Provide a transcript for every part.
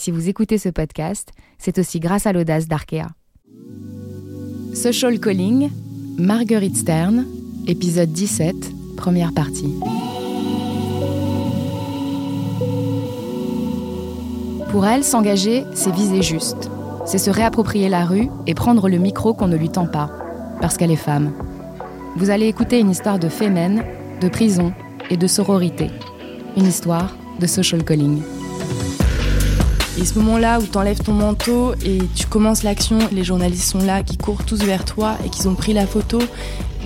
si vous écoutez ce podcast, c'est aussi grâce à l'audace d'Arkea. Social Calling, Marguerite Stern, épisode 17, première partie. Pour elle, s'engager, c'est viser juste. C'est se réapproprier la rue et prendre le micro qu'on ne lui tend pas, parce qu'elle est femme. Vous allez écouter une histoire de fémène, de prison et de sororité. Une histoire de social calling. Et ce moment-là où tu enlèves ton manteau et tu commences l'action, les journalistes sont là, qui courent tous vers toi et qui ont pris la photo.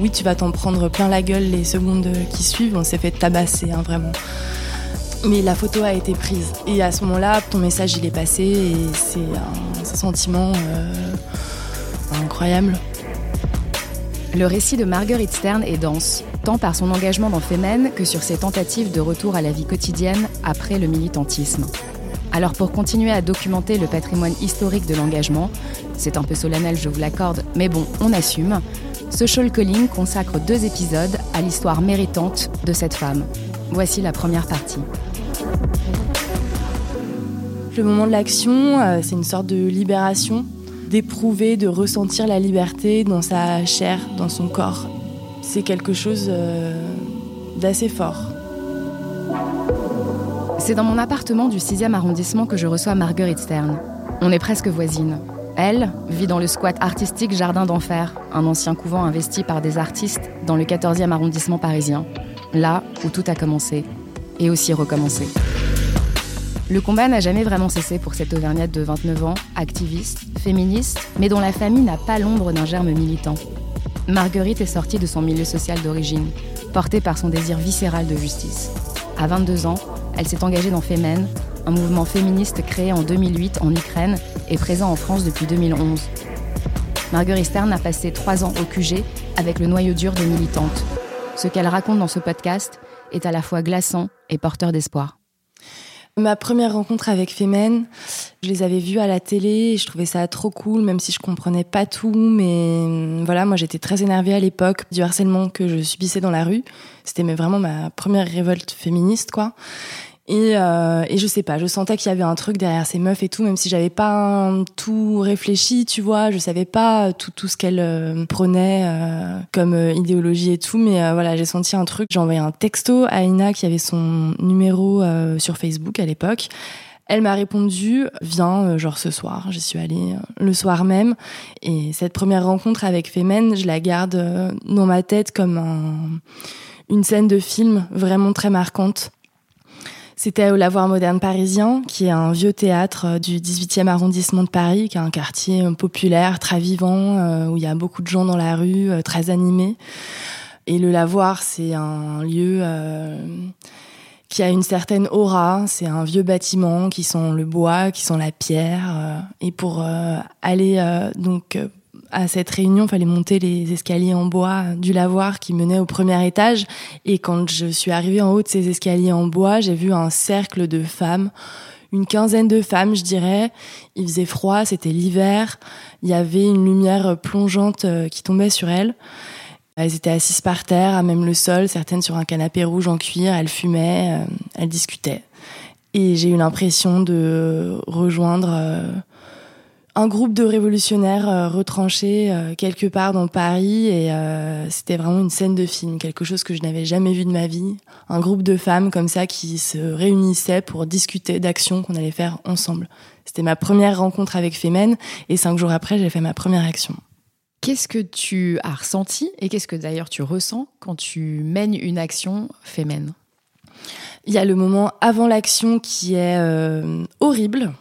Oui, tu vas t'en prendre plein la gueule les secondes qui suivent. On s'est fait tabasser, hein, vraiment. Mais la photo a été prise. Et à ce moment-là, ton message, il est passé et c'est un, sentiment euh, incroyable. Le récit de Marguerite Stern est dense, tant par son engagement dans Femen que sur ses tentatives de retour à la vie quotidienne après le militantisme. Alors pour continuer à documenter le patrimoine historique de l'engagement, c'est un peu solennel, je vous l'accorde, mais bon, on assume, Social Calling consacre deux épisodes à l'histoire méritante de cette femme. Voici la première partie. Le moment de l'action, euh, c'est une sorte de libération, d'éprouver, de ressentir la liberté dans sa chair, dans son corps. C'est quelque chose euh, d'assez fort. C'est dans mon appartement du 6e arrondissement que je reçois Marguerite Stern. On est presque voisines. Elle vit dans le squat artistique Jardin d'Enfer, un ancien couvent investi par des artistes dans le 14e arrondissement parisien. Là où tout a commencé. Et aussi recommencé. Le combat n'a jamais vraiment cessé pour cette Auvergnate de 29 ans, activiste, féministe, mais dont la famille n'a pas l'ombre d'un germe militant. Marguerite est sortie de son milieu social d'origine, portée par son désir viscéral de justice. À 22 ans, elle s'est engagée dans Femen, un mouvement féministe créé en 2008 en Ukraine et présent en France depuis 2011. Marguerite Stern a passé trois ans au QG avec le noyau dur des militantes. Ce qu'elle raconte dans ce podcast est à la fois glaçant et porteur d'espoir. Ma première rencontre avec Femen, je les avais vues à la télé je trouvais ça trop cool, même si je comprenais pas tout. Mais voilà, moi j'étais très énervée à l'époque du harcèlement que je subissais dans la rue. C'était vraiment ma première révolte féministe, quoi. Et, euh, et je sais pas, je sentais qu'il y avait un truc derrière ces meufs et tout, même si j'avais pas tout réfléchi, tu vois, je savais pas tout, tout ce qu'elles euh, prenaient euh, comme euh, idéologie et tout, mais voilà, j'ai senti un truc. J'ai envoyé un texto à Ina qui avait son numéro sur Facebook à l'époque. Elle m'a répondu, viens, genre ce soir. J'y suis allée le soir même. Et cette première rencontre avec Femen, je la garde dans ma tête comme un, une scène de film vraiment très marquante. C'était au Lavoir Moderne Parisien, qui est un vieux théâtre euh, du 18e arrondissement de Paris, qui est un quartier euh, populaire, très vivant, euh, où il y a beaucoup de gens dans la rue, très animés. Et le Lavoir, c'est un lieu qui a une certaine aura. C'est un vieux bâtiment qui sent le bois, qui sent la pierre. et pour aller donc à cette réunion, fallait monter les escaliers en bois du lavoir qui menait au premier étage. Et quand je suis arrivée en haut de ces escaliers en bois, j'ai vu un cercle de femmes, une quinzaine de femmes, je dirais. Il faisait froid, c'était l'hiver. Il y avait une lumière plongeante euh, qui tombait sur elles. Elles étaient assises par terre, à même le sol, certaines sur un canapé rouge en cuir. Elles fumaient, euh, elles discutaient. Et j'ai eu l'impression de rejoindre euh, un groupe de révolutionnaires euh, retranchés euh, quelque part dans Paris et euh, c'était vraiment une scène de film, quelque chose que je n'avais jamais vu de ma vie. Un groupe de femmes comme ça qui se réunissaient pour discuter d'actions qu'on allait faire ensemble. C'était ma première rencontre avec Femen et cinq jours après j'ai fait ma première action. Qu'est-ce que tu as ressenti et qu'est-ce que d'ailleurs tu ressens quand tu mènes une action Femen? Il y a le moment avant l'action qui est horrible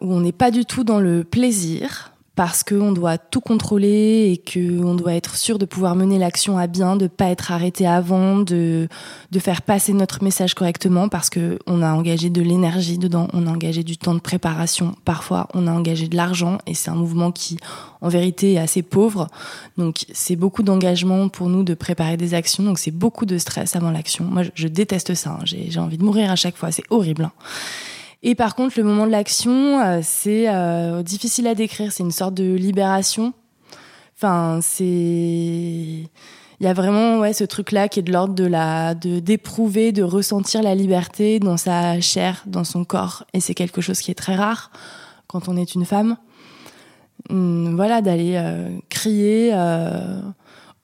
où on n'est pas du tout dans le plaisir parce qu'on doit tout contrôler et qu'on doit être sûr de pouvoir mener l'action à bien, de pas être arrêté avant, de, de faire passer notre message correctement parce qu'on a engagé de l'énergie dedans, on a engagé du temps de préparation, parfois on a engagé de l'argent et c'est un mouvement qui en vérité est assez pauvre. Donc c'est beaucoup d'engagement pour nous de préparer des actions, donc c'est beaucoup de stress avant l'action. Moi je, déteste ça, hein. j'ai envie de mourir à chaque fois, c'est horrible. Hein. Et par contre, le moment de l'action, euh, c'est euh, difficile à décrire. C'est une sorte de libération. Enfin, c'est il y a vraiment ouais ce truc là qui est de l'ordre de la de d'éprouver de ressentir la liberté dans sa chair dans son corps et c'est quelque chose qui est très rare quand on est une femme hum, voilà d'aller euh, crier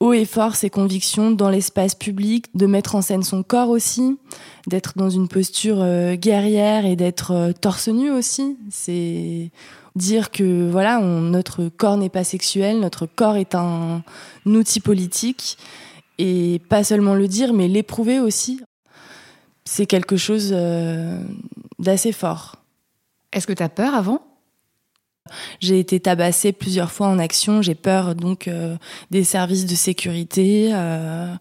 haut et fort ses convictions dans l'espace public, de mettre en scène son corps aussi, d'être dans une posture euh, guerrière et d'être euh, torse nu aussi. C'est dire que voilà, notre corps n'est pas sexuel, notre corps est un, outil politique et pas seulement le dire, mais l'éprouver aussi. C'est quelque chose euh, d'assez fort. Est-ce que tu as peur avant? J'ai été tabassée plusieurs fois en action. J'ai peur donc euh, des services de sécurité euh,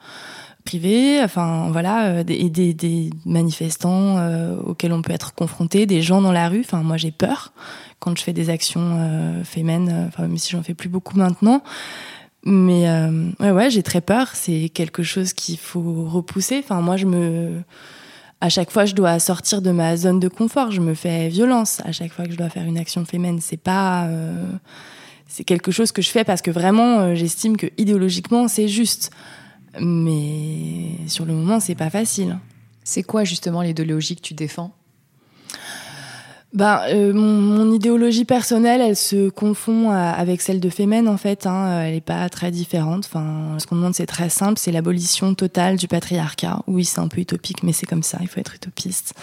privés, enfin voilà, euh, des, des, manifestants euh, auxquels on peut être confronté, des gens dans la rue. Enfin moi j'ai peur quand je fais des actions féminines, enfin même si j'en fais plus beaucoup maintenant. Mais ouais ouais j'ai très peur. C'est quelque chose qu'il faut repousser. Enfin moi je me à chaque fois, je dois sortir de ma zone de confort. Je me fais violence à chaque fois que je dois faire une action féminine. C'est pas, euh, c'est quelque chose que je fais parce que vraiment, euh, j'estime que idéologiquement, c'est juste. Mais sur le moment, c'est pas facile. C'est quoi justement l'idéologie que tu défends? Ben, euh, mon, idéologie personnelle, elle se confond avec celle de Femen en fait. Hein. Elle n'est pas très différente. Enfin, ce qu'on demande, c'est très simple, c'est l'abolition totale du patriarcat. Oui, c'est un peu utopique, mais c'est comme ça. Il faut être utopiste.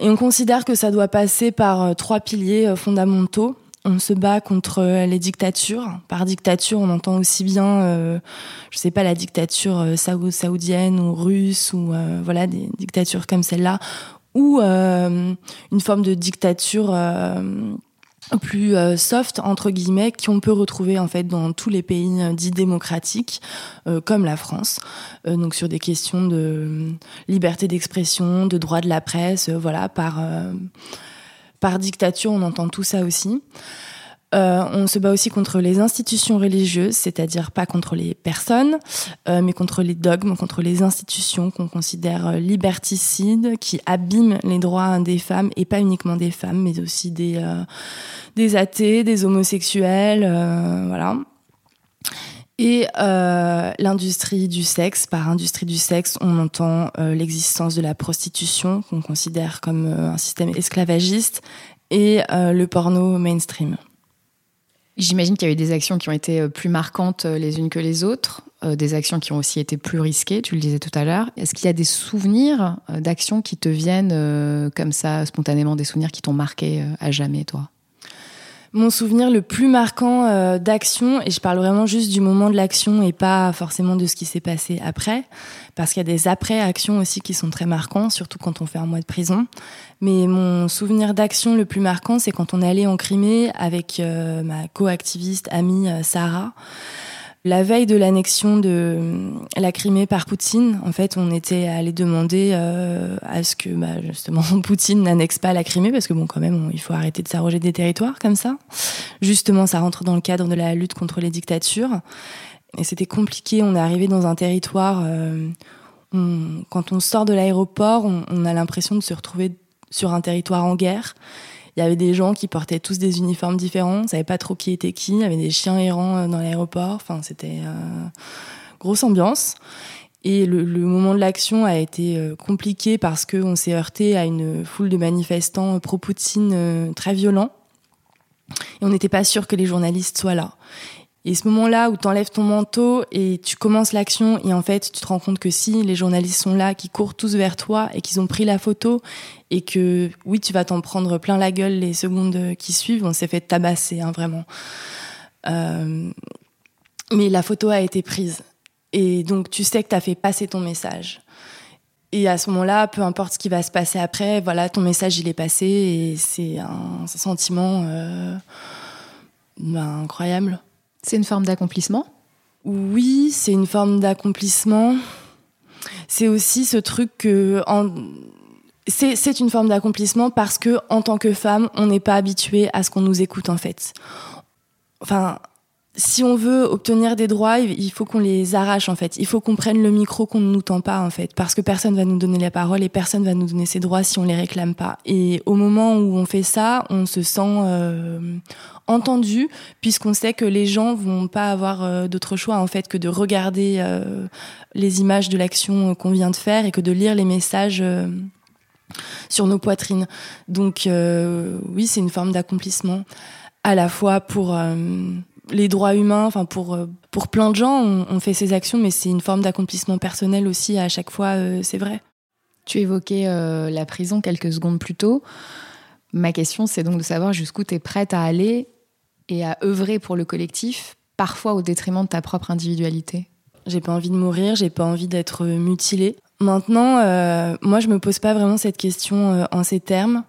Et on considère que ça doit passer par euh, trois piliers euh, fondamentaux. On se bat contre les dictatures. Par dictature, on entend aussi bien, euh, je sais pas, la dictature saoudienne ou russe ou voilà des dictatures comme celle-là, ou euh, une forme de dictature euh, plus euh, soft entre guillemets qu'on peut retrouver en fait dans tous les pays dits démocratiques comme la France. Donc sur des questions de liberté d'expression de droit de la presse voilà par par dictature on entend tout ça aussi euh, on se bat aussi contre les institutions religieuses, c'est-à-dire pas contre les personnes, euh, mais contre les dogmes, contre les institutions qu'on considère euh, liberticides, qui abîment les droits des femmes, et pas uniquement des femmes, mais aussi des, des athées, des homosexuels, voilà. Et l'industrie du sexe, par industrie du sexe, on entend l'existence de la prostitution, qu'on considère comme un système esclavagiste, et le porno mainstream. J'imagine qu'il y a eu des actions qui ont été euh, plus marquantes euh, les unes que les autres, euh, des actions qui ont aussi été plus risquées, tu le disais tout à l'heure. Est-ce qu'il y a des souvenirs d'actions qui te viennent comme ça, spontanément, des souvenirs qui t'ont marqué à jamais, toi? Mon souvenir le plus marquant d'action, et je parle vraiment juste du moment de l'action et pas forcément de ce qui s'est passé après, parce qu'il y a des après-actions aussi qui sont très marquants, surtout quand on fait un mois de prison. Mais mon souvenir d'action le plus marquant, c'est quand on est allé en Crimée avec euh, ma co-activiste amie euh, Sarah. La veille de l'annexion de euh, la Crimée par Poutine, en fait, on était allé demander à ce que, bah, justement, Poutine n'annexe pas la Crimée, parce que bon, quand même, il faut arrêter de s'arroger des territoires comme ça. Justement, ça rentre dans le cadre de la lutte contre les dictatures. Et c'était compliqué. On est arrivé dans un territoire. Euh, quand on sort de l'aéroport, on, a l'impression de se retrouver sur un territoire en guerre. Il y avait des gens qui portaient tous des uniformes différents. On savait pas trop qui était qui. Il y avait des chiens errants euh, dans l'aéroport. Enfin, c'était euh, grosse ambiance. Et le, moment de l'action a été compliqué parce qu'on s'est heurté à une foule de manifestants pro-Poutine très violents. Et on n'était pas sûr que les journalistes soient là. Et ce moment-là où tu enlèves ton manteau et tu commences l'action et en fait tu te rends compte que si les journalistes sont là, qui courent tous vers toi et qu'ils ont pris la photo et que oui tu vas t'en prendre plein la gueule les secondes qui suivent, on s'est fait tabasser hein, vraiment. Euh, mais la photo a été prise et donc tu sais que tu as fait passer ton message. Et à ce moment-là, peu importe ce qui va se passer après, voilà, ton message il est passé et c'est un, sentiment... Euh, ben, incroyable. C'est une forme d'accomplissement? Oui, c'est une forme d'accomplissement. C'est aussi ce truc que c'est une forme d'accomplissement parce que en tant que femme, on n'est pas habitué à ce qu'on nous écoute en fait. Enfin, si on veut obtenir des droits, il faut qu'on les arrache en fait. Il faut qu'on prenne le micro qu'on ne nous tend pas en fait, parce que personne va nous donner la parole et personne va nous donner ses droits si on les réclame pas. Et au moment où on fait ça, on se sent euh, entendu, puisqu'on sait que les gens vont pas avoir euh, d'autre choix en fait que de regarder euh, les images de l'action qu'on vient de faire et que de lire les messages sur nos poitrines. Donc oui, c'est une forme d'accomplissement à la fois pour les droits humains, enfin pour euh, pour plein de gens, on, fait ces actions, mais c'est une forme d'accomplissement personnel aussi à chaque fois, euh, c'est vrai. Tu évoquais euh, la prison quelques secondes plus tôt. Ma question, c'est donc de savoir jusqu'où tu es prête à aller et à œuvrer pour le collectif, parfois au détriment de ta propre individualité. J'ai pas envie de mourir, j'ai pas envie d'être mutilée. Maintenant, moi, je me pose pas vraiment cette question en ces termes,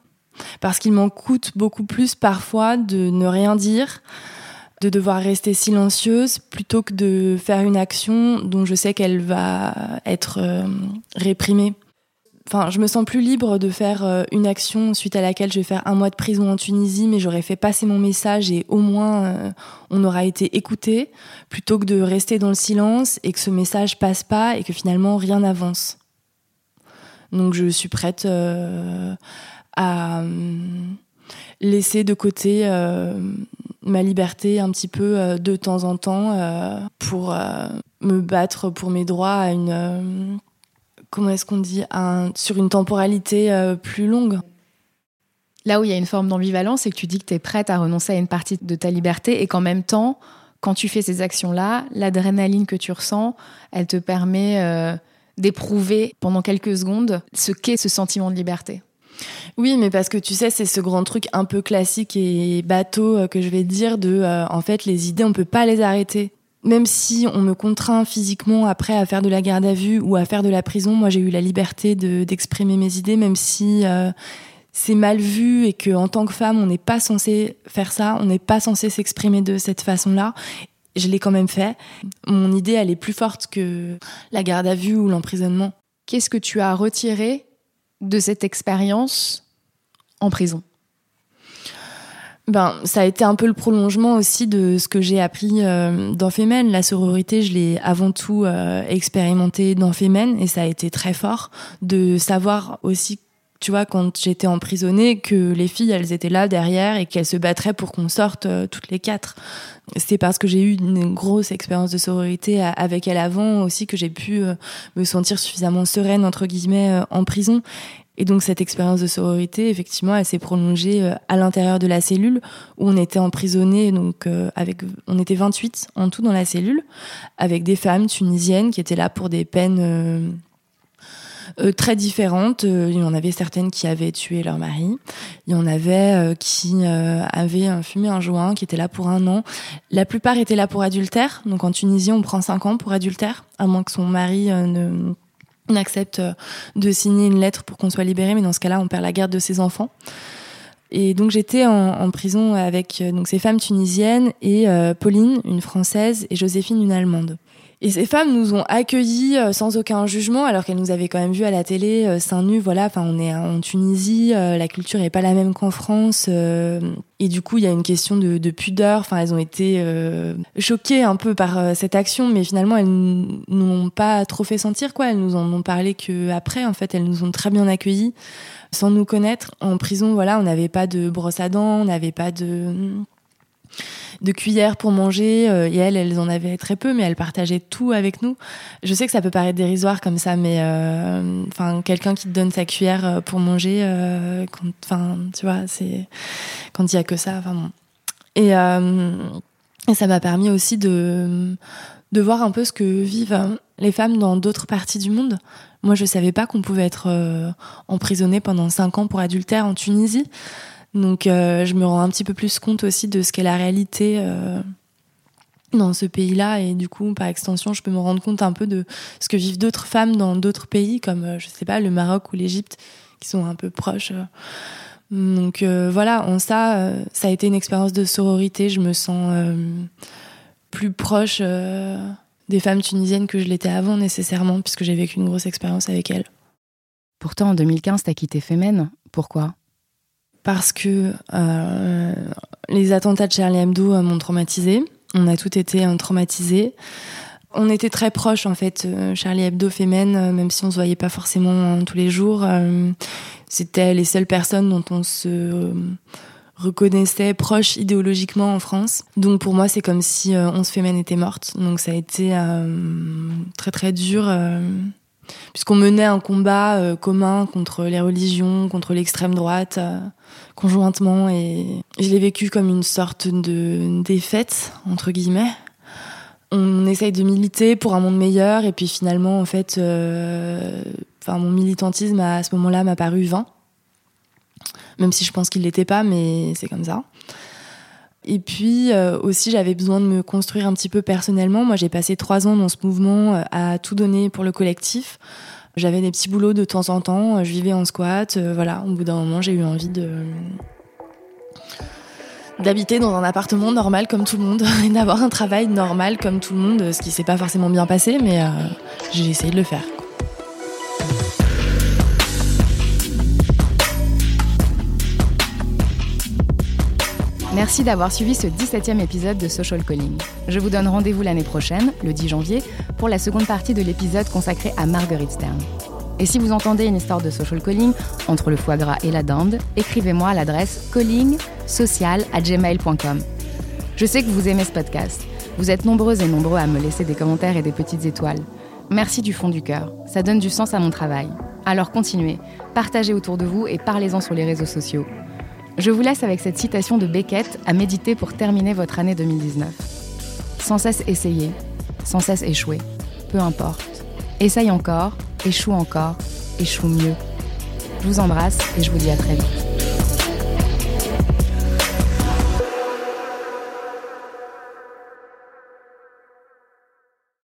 parce qu'il m'en coûte beaucoup plus parfois de ne rien dire de devoir rester silencieuse plutôt que de faire une action dont je sais qu'elle va être euh, réprimée. Enfin, je me sens plus libre de faire euh, une action suite à laquelle je vais faire un mois de prison en Tunisie, mais j'aurais fait passer mon message et au moins euh, on aura été écouté, plutôt que de rester dans le silence et que ce message passe pas et que finalement rien n'avance. Donc je suis prête à laisser de côté ma liberté un petit peu euh, de temps en temps euh, pour euh, me battre pour mes droits à une comment est-ce qu'on dit sur une temporalité plus longue. Là où il y a une forme d'ambivalence, c'est que tu dis que tu es prête à renoncer à une partie de ta liberté et qu'en même temps, quand tu fais ces actions-là, l'adrénaline que tu ressens, elle te permet d'éprouver pendant quelques secondes ce qu'est ce sentiment de liberté. Oui, mais parce que tu sais, c'est ce grand truc un peu classique et bateau euh, que je vais dire de, euh, en fait, les idées, on peut pas les arrêter. Même si on me contraint physiquement après à faire de la garde à vue ou à faire de la prison, moi j'ai eu la liberté d'exprimer mes idées, même si euh, c'est mal vu et que en tant que femme, on n'est pas censé faire ça, on n'est pas censé s'exprimer de cette façon-là. Je l'ai quand même fait. Mon idée, elle est plus forte que la garde à vue ou l'emprisonnement. Qu'est-ce que tu as retiré de cette expérience en prison ben, ça a été un peu le prolongement aussi de ce que j'ai appris euh, dans Femen. La sororité, je l'ai avant tout euh, expérimenté dans Femen et ça a été très fort de savoir aussi, tu vois, quand j'étais emprisonnée, que les filles, elles étaient là derrière et qu'elles se battraient pour qu'on sorte euh, toutes les quatre. C'est parce que j'ai eu une grosse expérience de sororité avec elle avant aussi que j'ai pu me sentir suffisamment sereine, entre guillemets, en prison. Et donc cette expérience de sororité, effectivement, elle s'est prolongée euh, à l'intérieur de la cellule où on était emprisonnés, donc euh, avec, on était 28 en tout dans la cellule, avec des femmes tunisiennes qui étaient là pour des peines euh, très différentes. Il y en avait certaines qui avaient tué leur mari. Il y en avait qui avaient fumé un joint, qui étaient là pour un an. La plupart étaient là pour adultère. Donc en Tunisie, on prend cinq ans pour adultère, à moins que son mari ne on accepte euh, de signer une lettre pour qu'on soit libéré, mais dans ce cas-là, on perd la garde de ses enfants. Et donc j'étais en, prison avec euh, donc ces femmes tunisiennes et euh, Pauline, une française, et Joséphine, une allemande. Et ces femmes nous ont accueillis euh, sans aucun jugement, alors qu'elles nous avaient quand même vu à la télé euh, seins nus. Voilà, enfin, on est en Tunisie, euh, la culture n'est pas la même qu'en France, et du coup, il y a une question de, de pudeur. Enfin, elles ont été choquées un peu par cette action, mais finalement, elles n'ont pas trop fait sentir quoi. Elles nous en ont parlé que après. En fait, elles nous ont très bien accueillis, sans nous connaître. En prison, voilà, on n'avait pas de brosse à dents, on n'avait pas de de cuillères pour manger. Euh, et elles, elles en avaient très peu, mais elles partageaient tout avec nous. Je sais que ça peut paraître dérisoire comme ça, mais euh, enfin, quelqu'un qui te donne sa cuillère euh, pour manger, enfin, tu vois, c'est quand il y a que ça. Enfin. Et, ça m'a permis aussi de de voir un peu ce que vivent les femmes dans d'autres parties du monde. Moi, je savais pas qu'on pouvait être emprisonné pendant cinq ans pour adultère en Tunisie. Donc euh, je me rends un petit peu plus compte aussi de ce qu'est la réalité euh, dans ce pays-là et du coup par extension je peux me rendre compte un peu de ce que vivent d'autres femmes dans d'autres pays comme euh, je sais pas le Maroc ou l'Égypte qui sont un peu proches Donc voilà, en ça, ça a été une expérience de sororité. Je me sens plus proche des femmes tunisiennes que je l'étais avant nécessairement, puisque j'ai vécu une grosse expérience avec elles. Pourtant, en 2015, t'as quitté Femen. Pourquoi? Parce que euh, les attentats de Charlie Hebdo euh, m'ont traumatisée. On a toutes été euh, traumatisés. On était très proches, en fait, Charlie Hebdo, Femen, même si on se voyait pas forcément tous les jours. C'était les seules personnes dont on se reconnaissait proche idéologiquement en France. Donc pour moi, c'est comme si euh, 11 Femen était morte. Donc ça a été très très dur puisqu'on menait un combat euh, commun contre les religions, contre l'extrême droite, euh, conjointement, et je l'ai vécu comme une sorte de défaite, entre guillemets. On essaye de militer pour un monde meilleur, et puis finalement, en fait, euh, mon militantisme à ce moment-là m'a paru vain, même si je pense qu'il l'était pas, mais c'est comme ça. Et puis euh, aussi, j'avais besoin de me construire un petit peu personnellement. Moi, j'ai passé trois ans dans ce mouvement euh, à tout donner pour le collectif. J'avais des petits boulots de temps en temps. Euh, je vivais en squat. voilà, au bout d'un moment, j'ai eu envie d'habiter dans un appartement normal comme tout le monde et d'avoir un travail normal comme tout le monde, ce qui s'est pas forcément bien passé, mais j'ai essayé de le faire. Merci d'avoir suivi ce 17e épisode de Social Calling. Je vous donne rendez-vous l'année prochaine, le 10 janvier, pour la seconde partie de l'épisode consacré à Marguerite Stern. Et si vous entendez une histoire de social calling entre le foie gras et la dinde, écrivez-moi à l'adresse callingsocial@gmail.com. Je sais que vous aimez ce podcast. Vous êtes nombreuses et nombreux à me laisser des commentaires et des petites étoiles. Merci du fond du cœur. Ça donne du sens à mon travail. Alors continuez, partagez autour de vous et parlez-en sur les réseaux sociaux. Je vous laisse avec cette citation de Beckett à méditer pour terminer votre année 2019. Sans cesse essayer, sans cesse échouer, peu importe. Essaye encore, échoue encore, échoue mieux. Je vous embrasse et je vous dis à très vite.